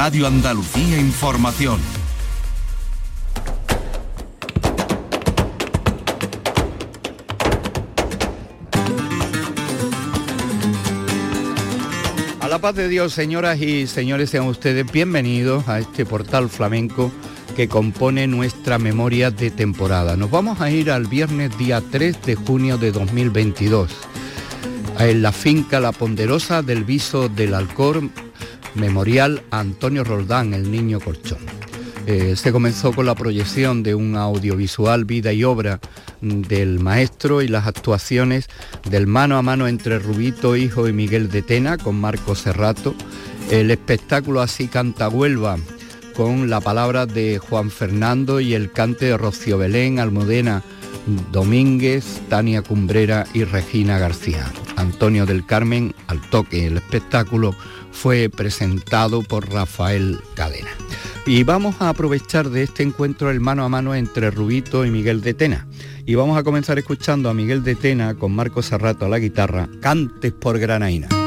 Radio Andalucía Información. A la paz de Dios, señoras y señores, sean ustedes bienvenidos a este portal flamenco que compone nuestra memoria de temporada. Nos vamos a ir al viernes día 3 de junio de 2022, en la finca La Ponderosa del Viso del Alcor, Memorial Antonio Roldán, el niño colchón. Eh, se comenzó con la proyección de un audiovisual vida y obra del maestro y las actuaciones del mano a mano entre Rubito Hijo y Miguel de Tena con Marco Serrato, el espectáculo Así canta Huelva con la palabra de Juan Fernando y el cante de Rocío Belén, Almudena Domínguez, Tania Cumbrera y Regina García. Antonio del Carmen al toque. El espectáculo fue presentado por Rafael Cadena. Y vamos a aprovechar de este encuentro el mano a mano entre Rubito y Miguel de Tena. Y vamos a comenzar escuchando a Miguel de Tena con Marco Serrato a la guitarra, Cantes por Granaína.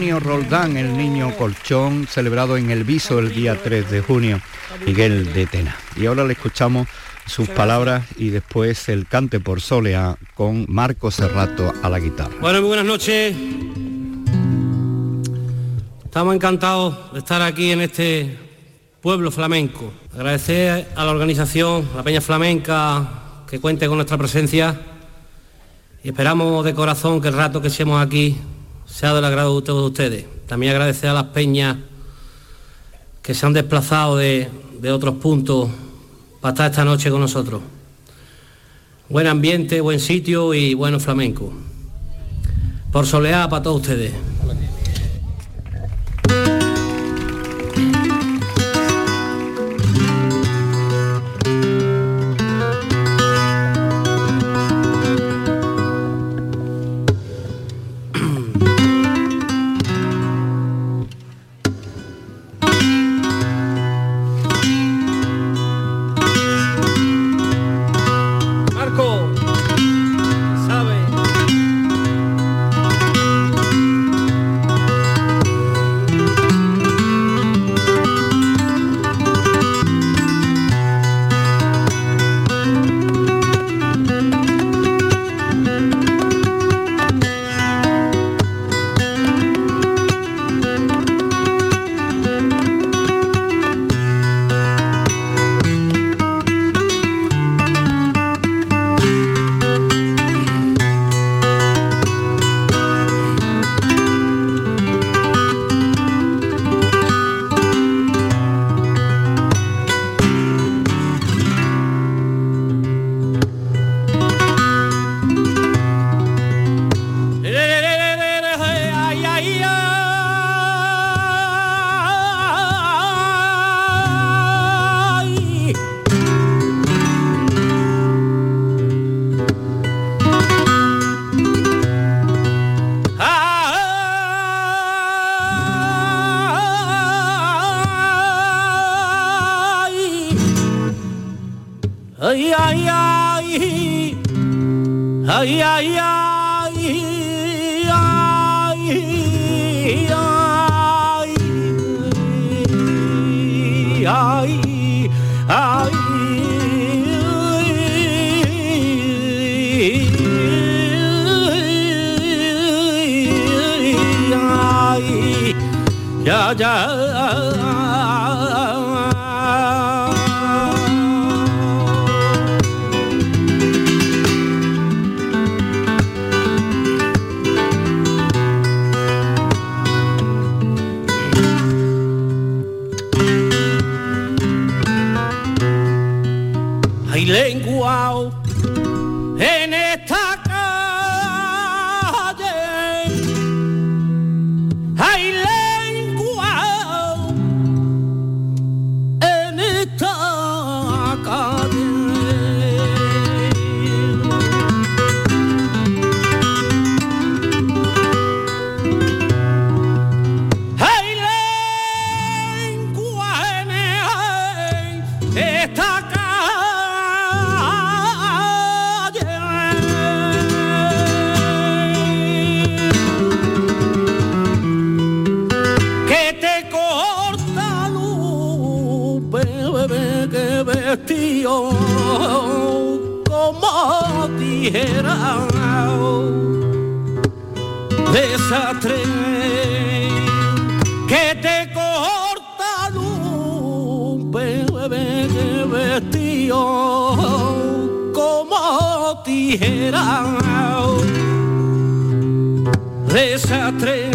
Roldán, el niño colchón, celebrado en el Viso el día 3 de junio, Miguel de Tena. Y ahora le escuchamos sus palabras y después el cante por Solea con Marco Serrato a la guitarra. Bueno, muy buenas noches. Estamos encantados de estar aquí en este pueblo flamenco. Agradecer a la organización, la Peña Flamenca, que cuente con nuestra presencia y esperamos de corazón que el rato que estemos aquí sea del agrado de todos ustedes. También agradecer a las peñas que se han desplazado de, otros puntos para estar esta noche con nosotros. Buen ambiente, buen sitio y bueno flamenco. Por soleá para todos ustedes. tío, como dijera, desastre que te corta un bebé vestido, como dijera, desastre.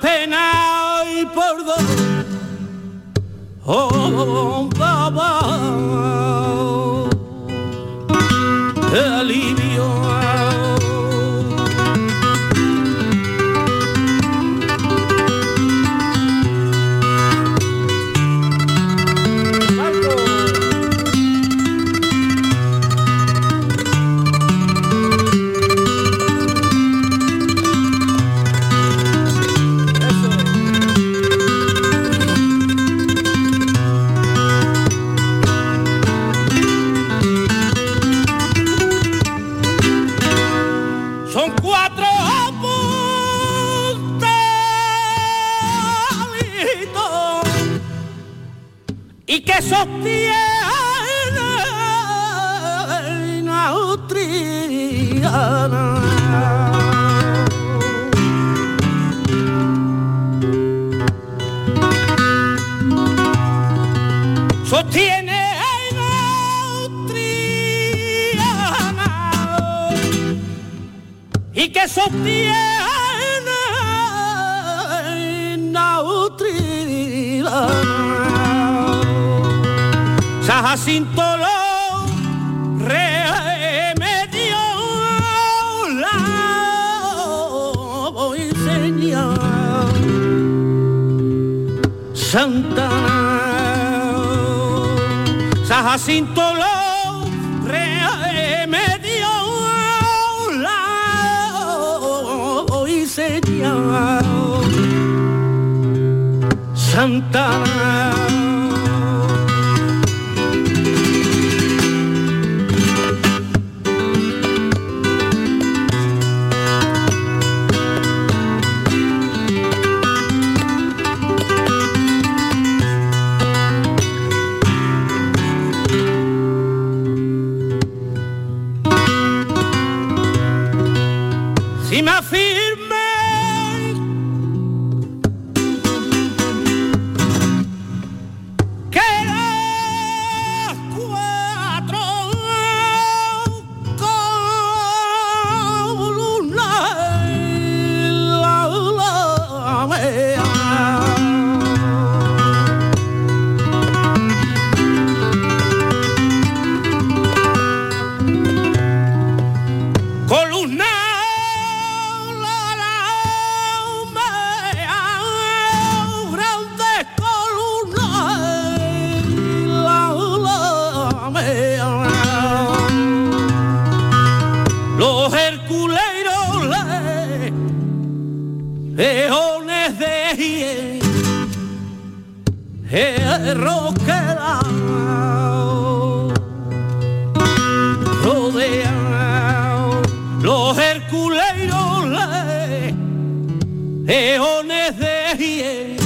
las y por dos. Oh, oh, oh, que sostiene la utilidad. San Jacinto lo remedio la voy a enseñar. Santa San Jacinto lo Santa leones de hiel.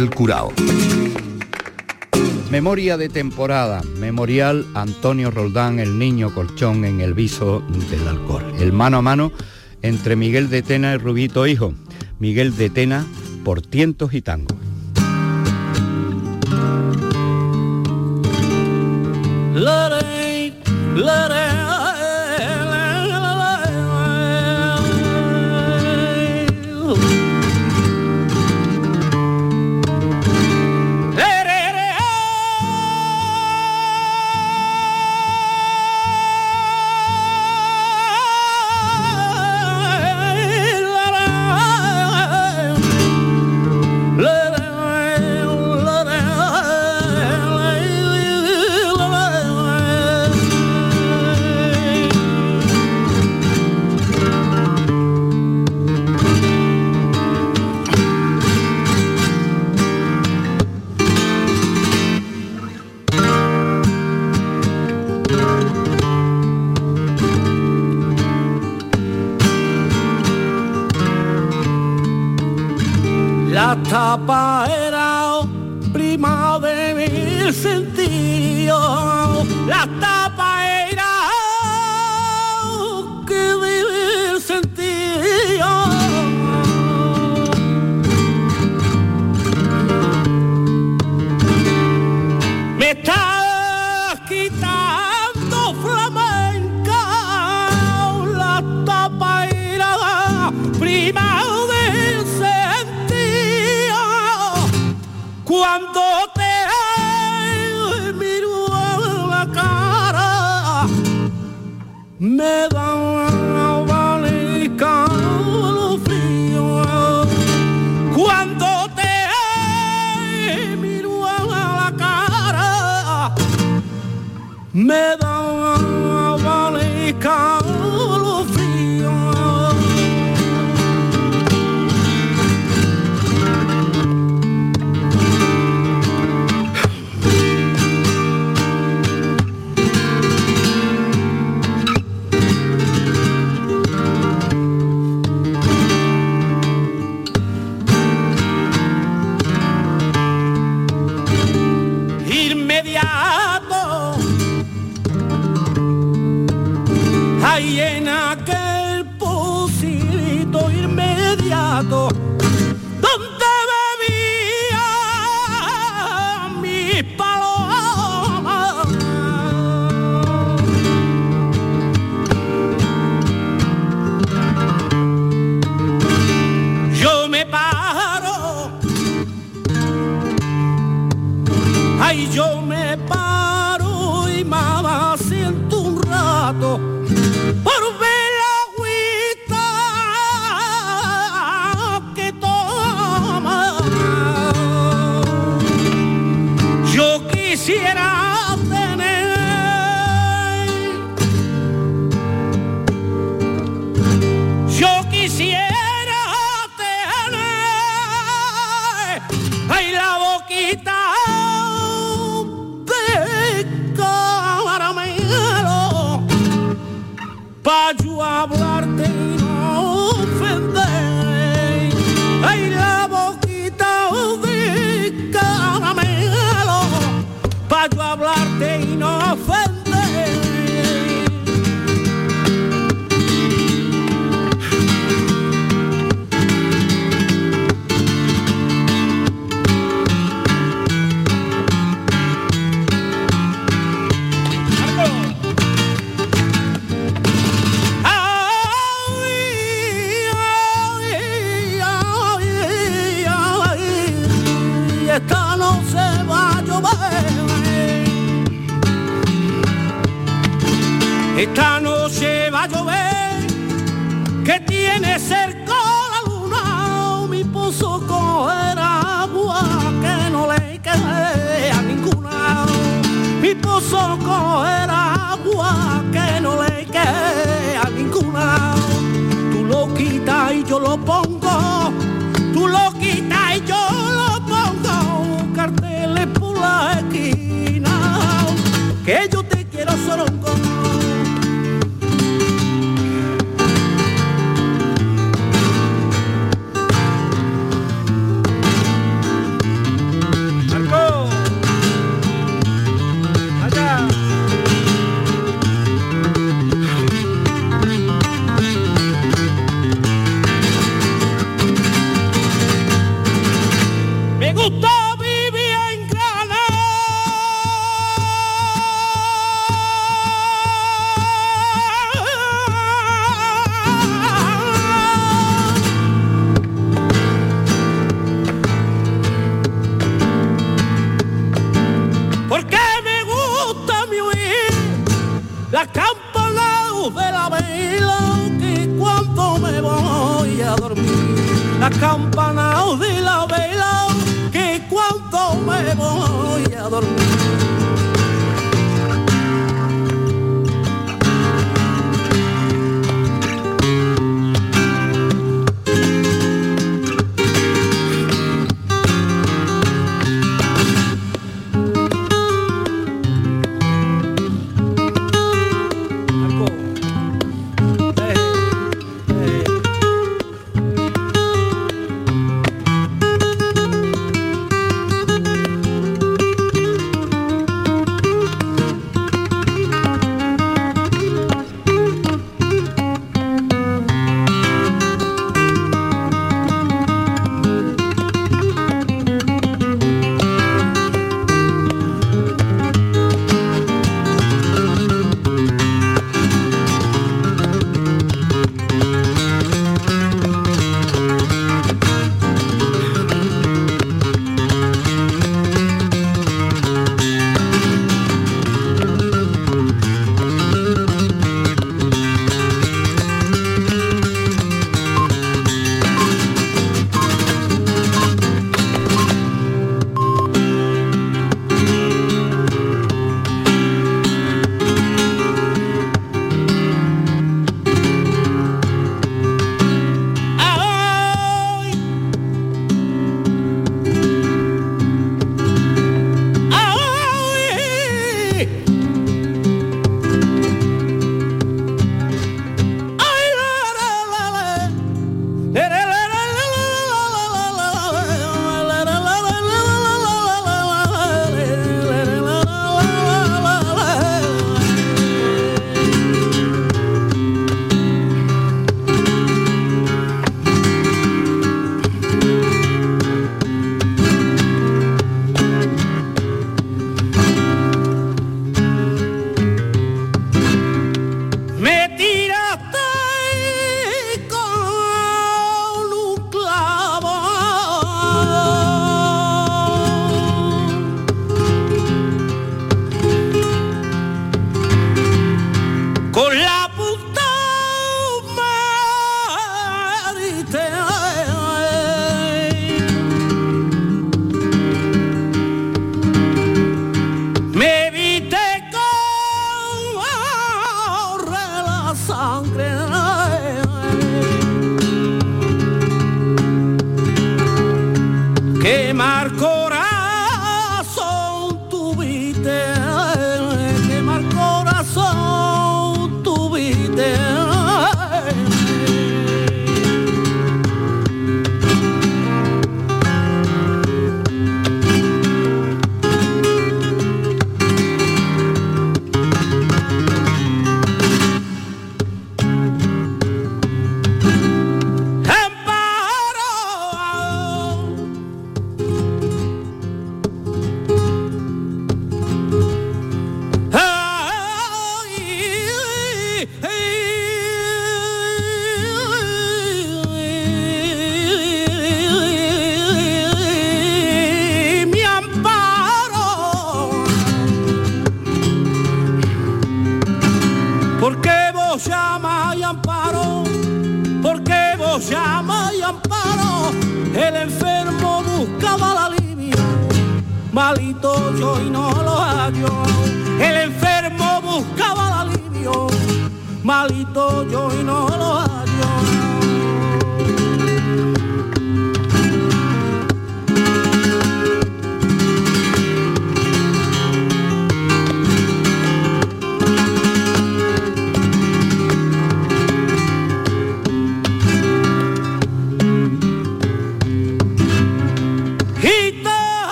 Rafael Curao. Memoria de temporada, memorial Antonio Roldán, el niño colchón en el viso del alcohol. El mano a mano entre Miguel de Tena y Rubito Hijo. Miguel de Tena por tientos y tangos. tapa el me da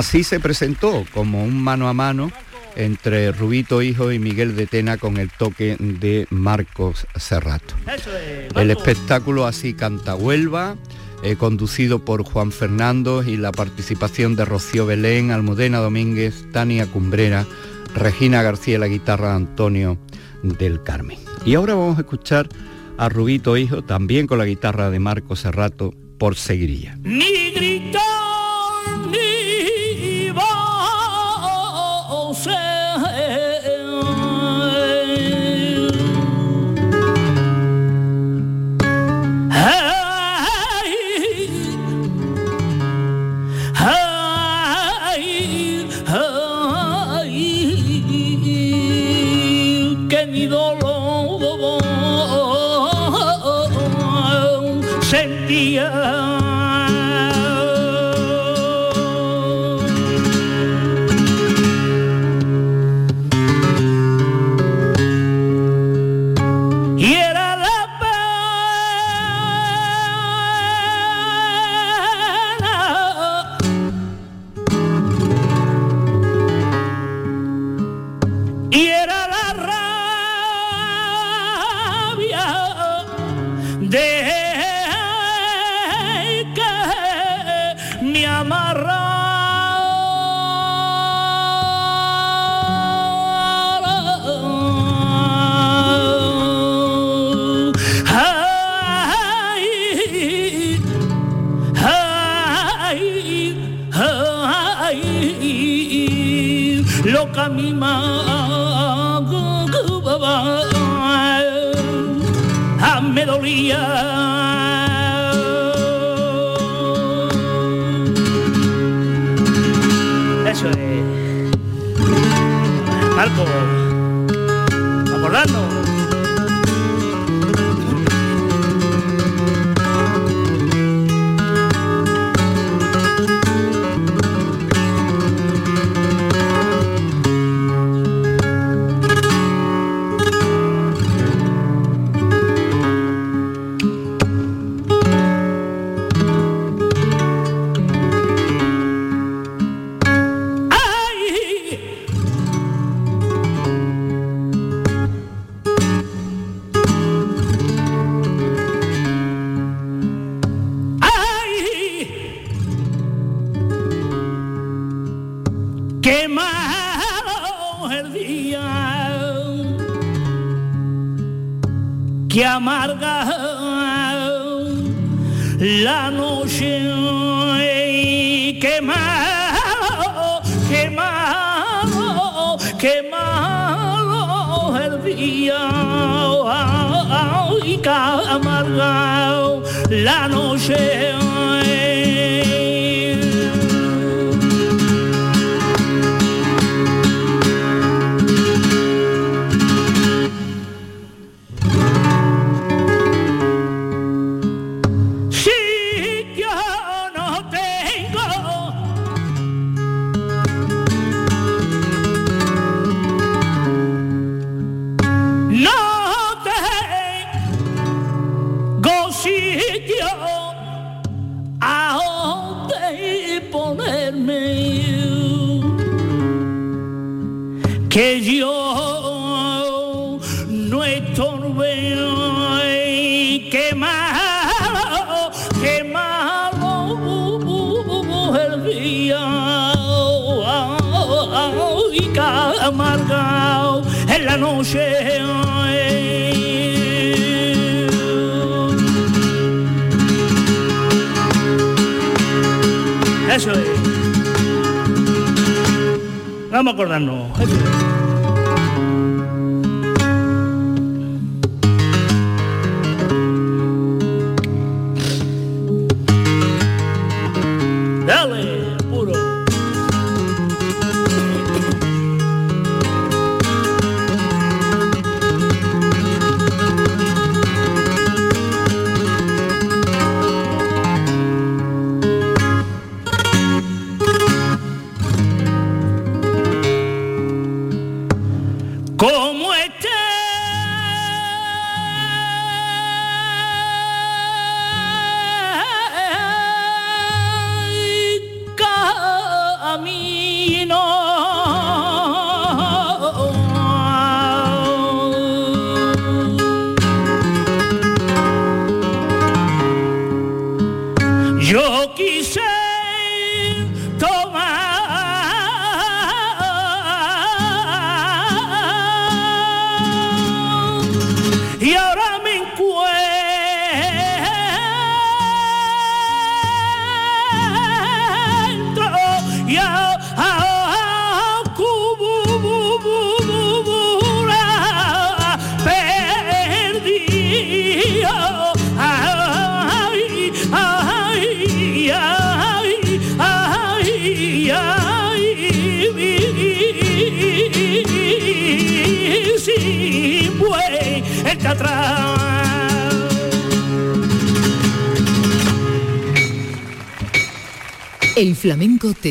Así se presentó como un mano a mano entre Rubito Hijo y Miguel de Tena con el toque de Marcos Serrato. El espectáculo así canta Huelva, eh, conducido por Juan Fernando y la participación de Rocío Belén, Almudena Domínguez, Tania Cumbrera, Regina García la guitarra Antonio del Carmen. Y ahora vamos a escuchar a Rubito Hijo, también con la guitarra de Marcos Serrato, por Seguirilla. lo que a mí me dolía.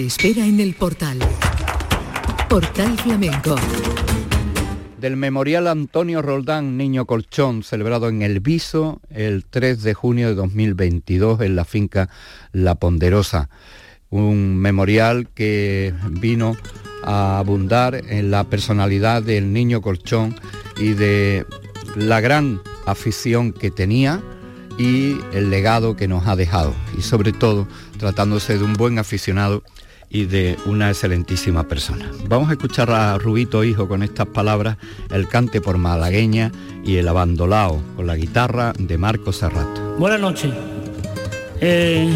Espera en el portal. Portal Flamenco. Del Memorial Antonio Roldán Niño Colchón, celebrado en El Viso el 3 de junio de 2022 en la finca La Ponderosa. Un memorial que vino a abundar en la personalidad del Niño Colchón y de la gran afición que tenía y el legado que nos ha dejado. Y sobre todo tratándose de un buen aficionado y de una excelentísima persona. Vamos a escuchar a Rubito Hijo con estas palabras, el cante por malagueña y el abandolao con la guitarra de Marco Serrato. Buenas noches. Eh,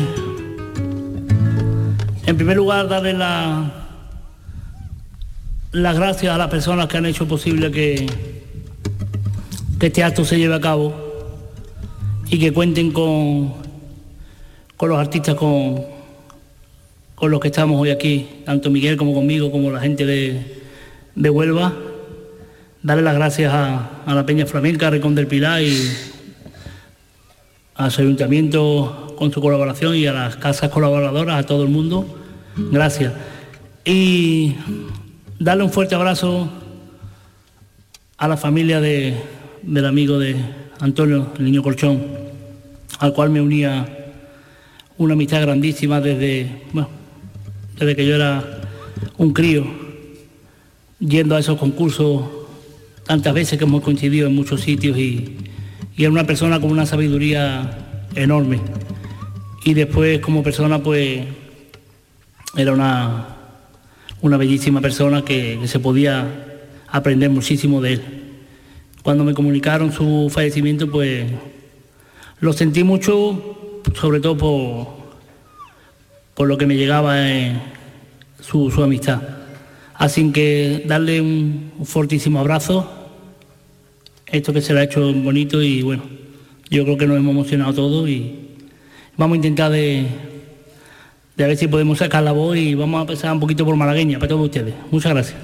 en primer lugar, darle la, las gracias a las personas que han hecho posible que, que este acto se lleve a cabo y que cuenten con, con los artistas con, con los que estamos hoy aquí, tanto Miguel como conmigo, como la gente de, de Huelva. Darle las gracias a, la Peña Flamenca, a Recón del Pilar y a su ayuntamiento con su colaboración y a las casas colaboradoras, a todo el mundo. Gracias. Y darle un fuerte abrazo a la familia de, del amigo de Antonio, el niño Colchón, al cual me unía una amistad grandísima desde, desde que yo era un crío, yendo a esos concursos tantas veces que hemos coincidido en muchos sitios y, era una persona con una sabiduría enorme. Y después como persona pues era una, una bellísima persona que se podía aprender muchísimo de él. Cuando me comunicaron su fallecimiento pues lo sentí mucho, sobre todo por, por lo que me llegaba en su, amistad. Así que darle un, un fortísimo abrazo, esto que se le ha hecho bonito y bueno, yo creo que nos hemos emocionado todos y vamos a intentar de, de a ver si podemos sacar la voz y vamos a empezar un poquito por malagueña para todos ustedes. Muchas gracias.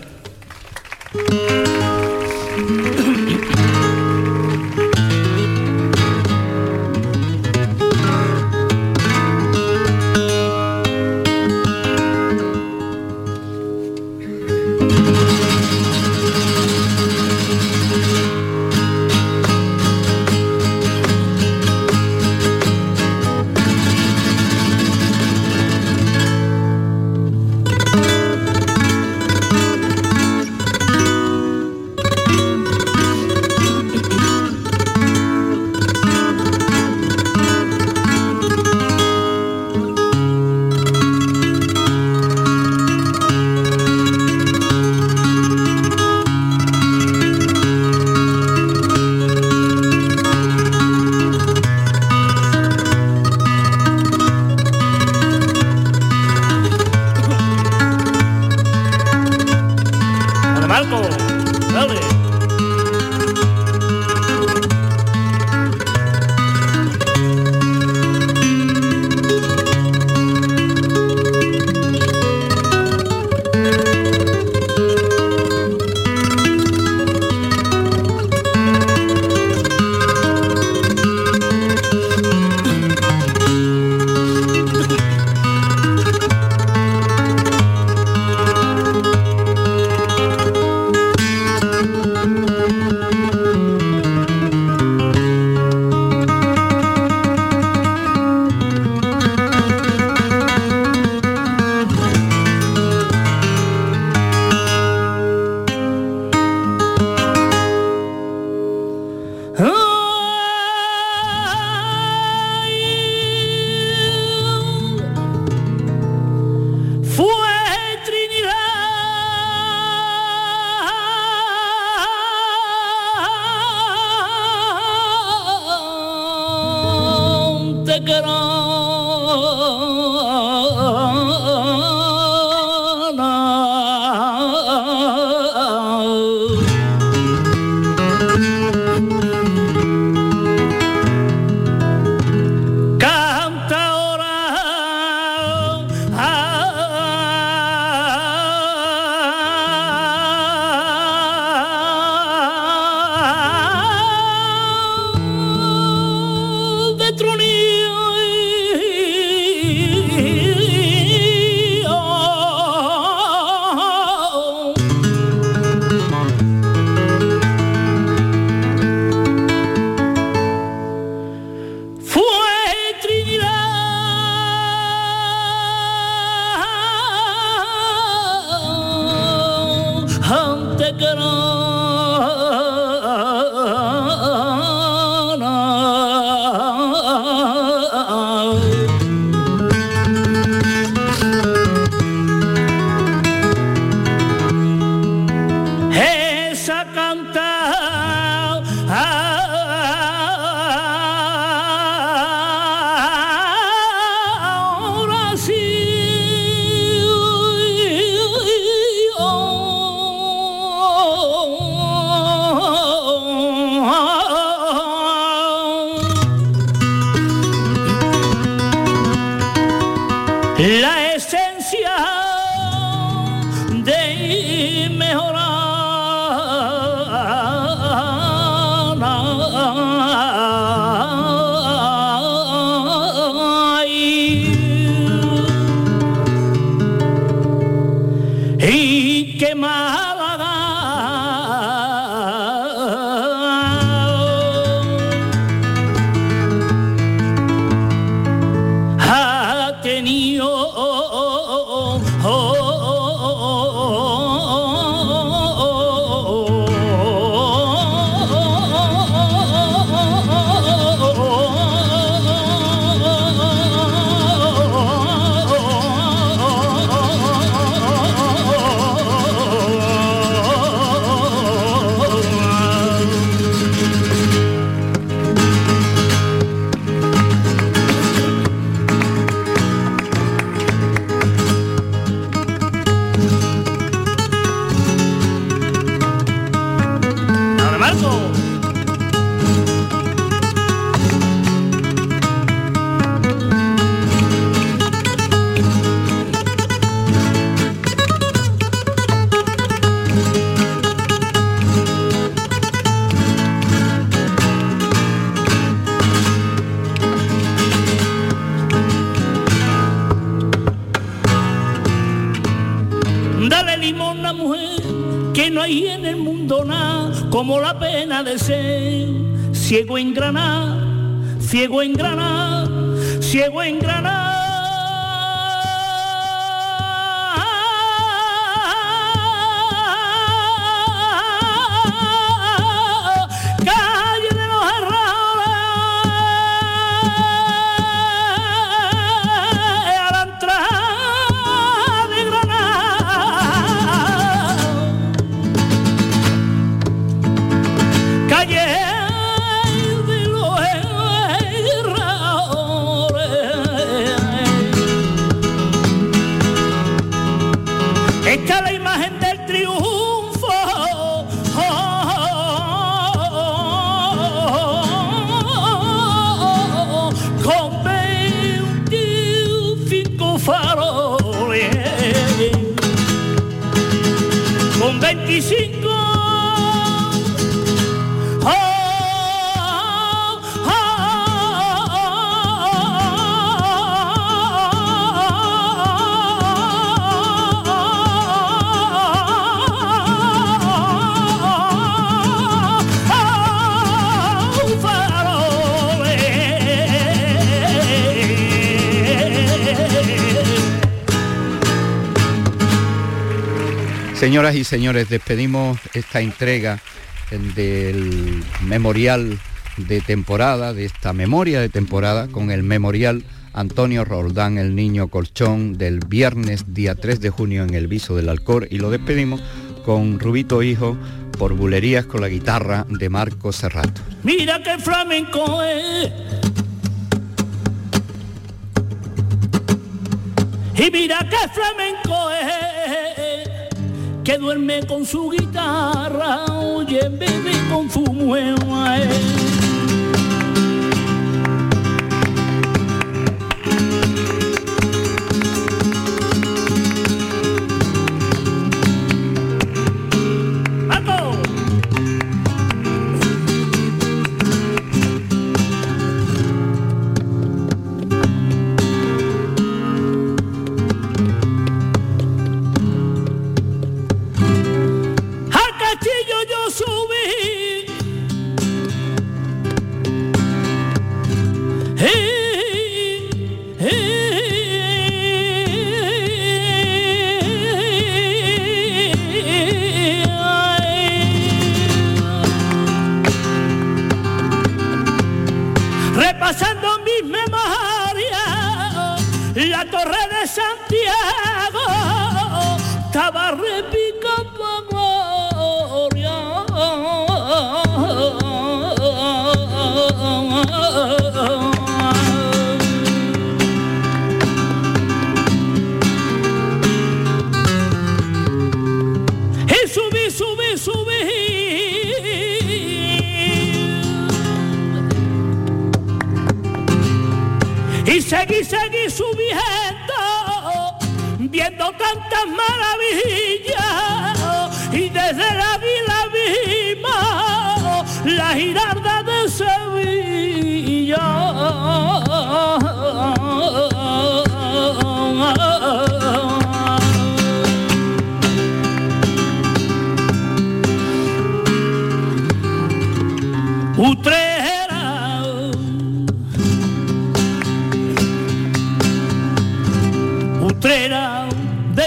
get on. Ciego en Granada, ciego en Granada, ciego en Granada. Calle de los Herradores, Señoras y señores, despedimos esta entrega del memorial de temporada, de esta memoria de temporada, con el memorial Antonio Roldán, el niño colchón, del viernes día 3 de junio en el Viso del Alcor, y lo despedimos con Rubito Hijo por bulerías con la guitarra de Marco Serrato. Mira qué flamenco es. Y mira qué flamenco. Que duerme con su guitarra, oye, bebe con su mujer.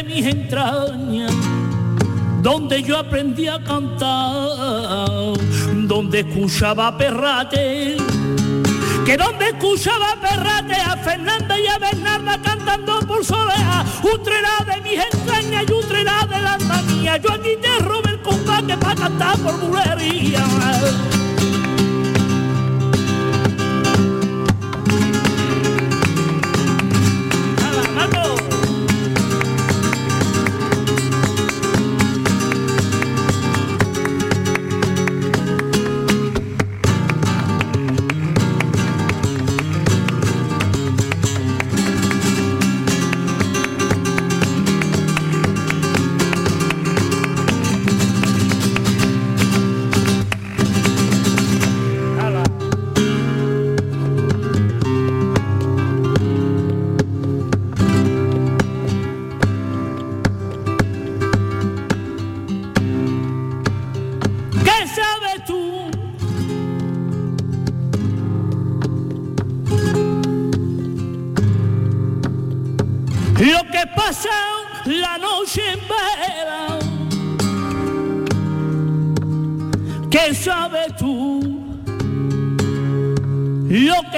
Mis entrañas, donde yo aprendí a cantar, donde escuchaba perrate, que donde escuchaba perrate a Fernanda y a Bernarda cantando por soleá, utrera de mis entrañas y utrera de la mía, yo aquí te robé el combate para cantar por bulería.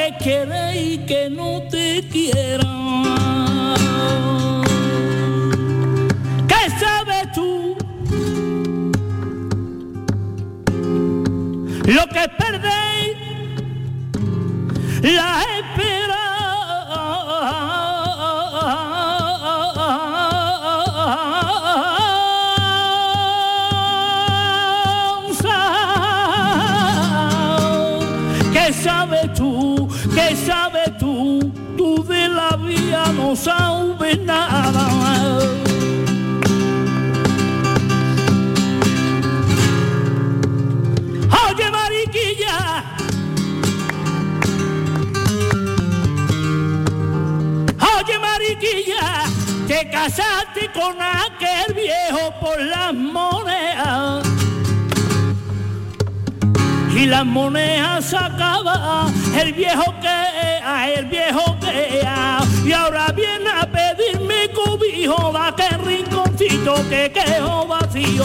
me quedé y que no Oye, mariquilla. Oye, mariquilla, te casaste con aquel viejo por las monedas. Y las monedas sacaba el viejo que, el viejo que, y ahora viene a Jehová, qué rinconcito que quedó vacío.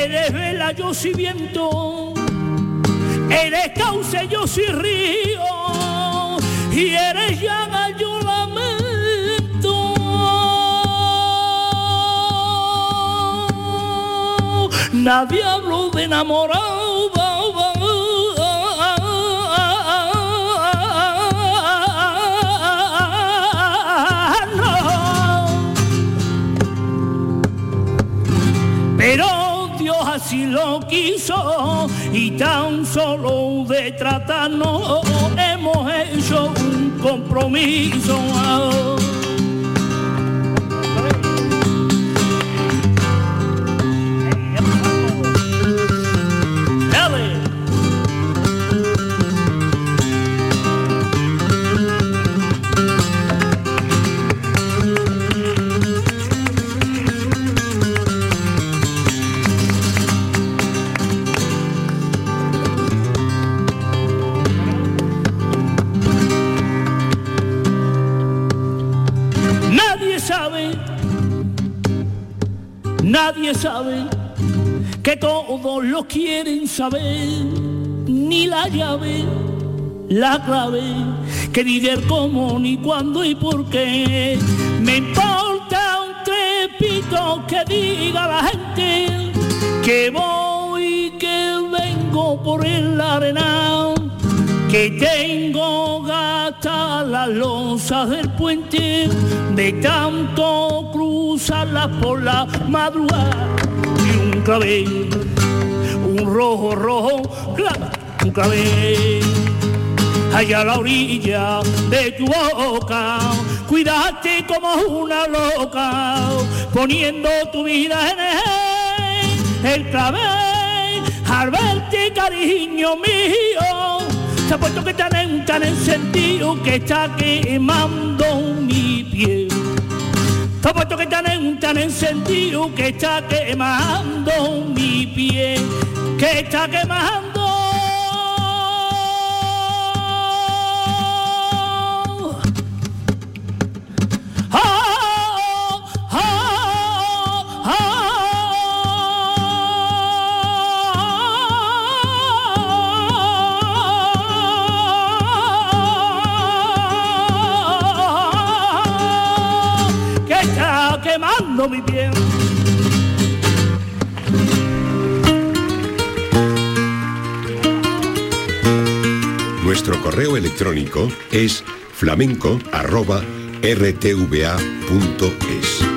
Eres vela, yo soy viento. Eres cauce, yo soy río. Y eres llaga, yo nadie habló de enamorado. Así lo quiso y tan solo de tratarnos hemos hecho un compromiso. Nadie sabe que todos lo quieren saber, ni la llave, la clave, que ni del cómo, ni cuándo y por qué. Me importa un trepito que diga la gente que voy, que vengo por el arenal que tengo gata las losas del puente de tanto cruzarlas por la madrugada y un clavel, un rojo rojo, un clavel allá a la orilla de tu boca. Cuídate como una loca, poniendo tu vida en el, el clavel, al verte cariño mío se ha puesto que tan en, tan sentido que está quemando mi piel. Ha puesto que tan en, tan sentido que está quemando mi piel, que está quemando correo electrónico es flamenco.rtva.es.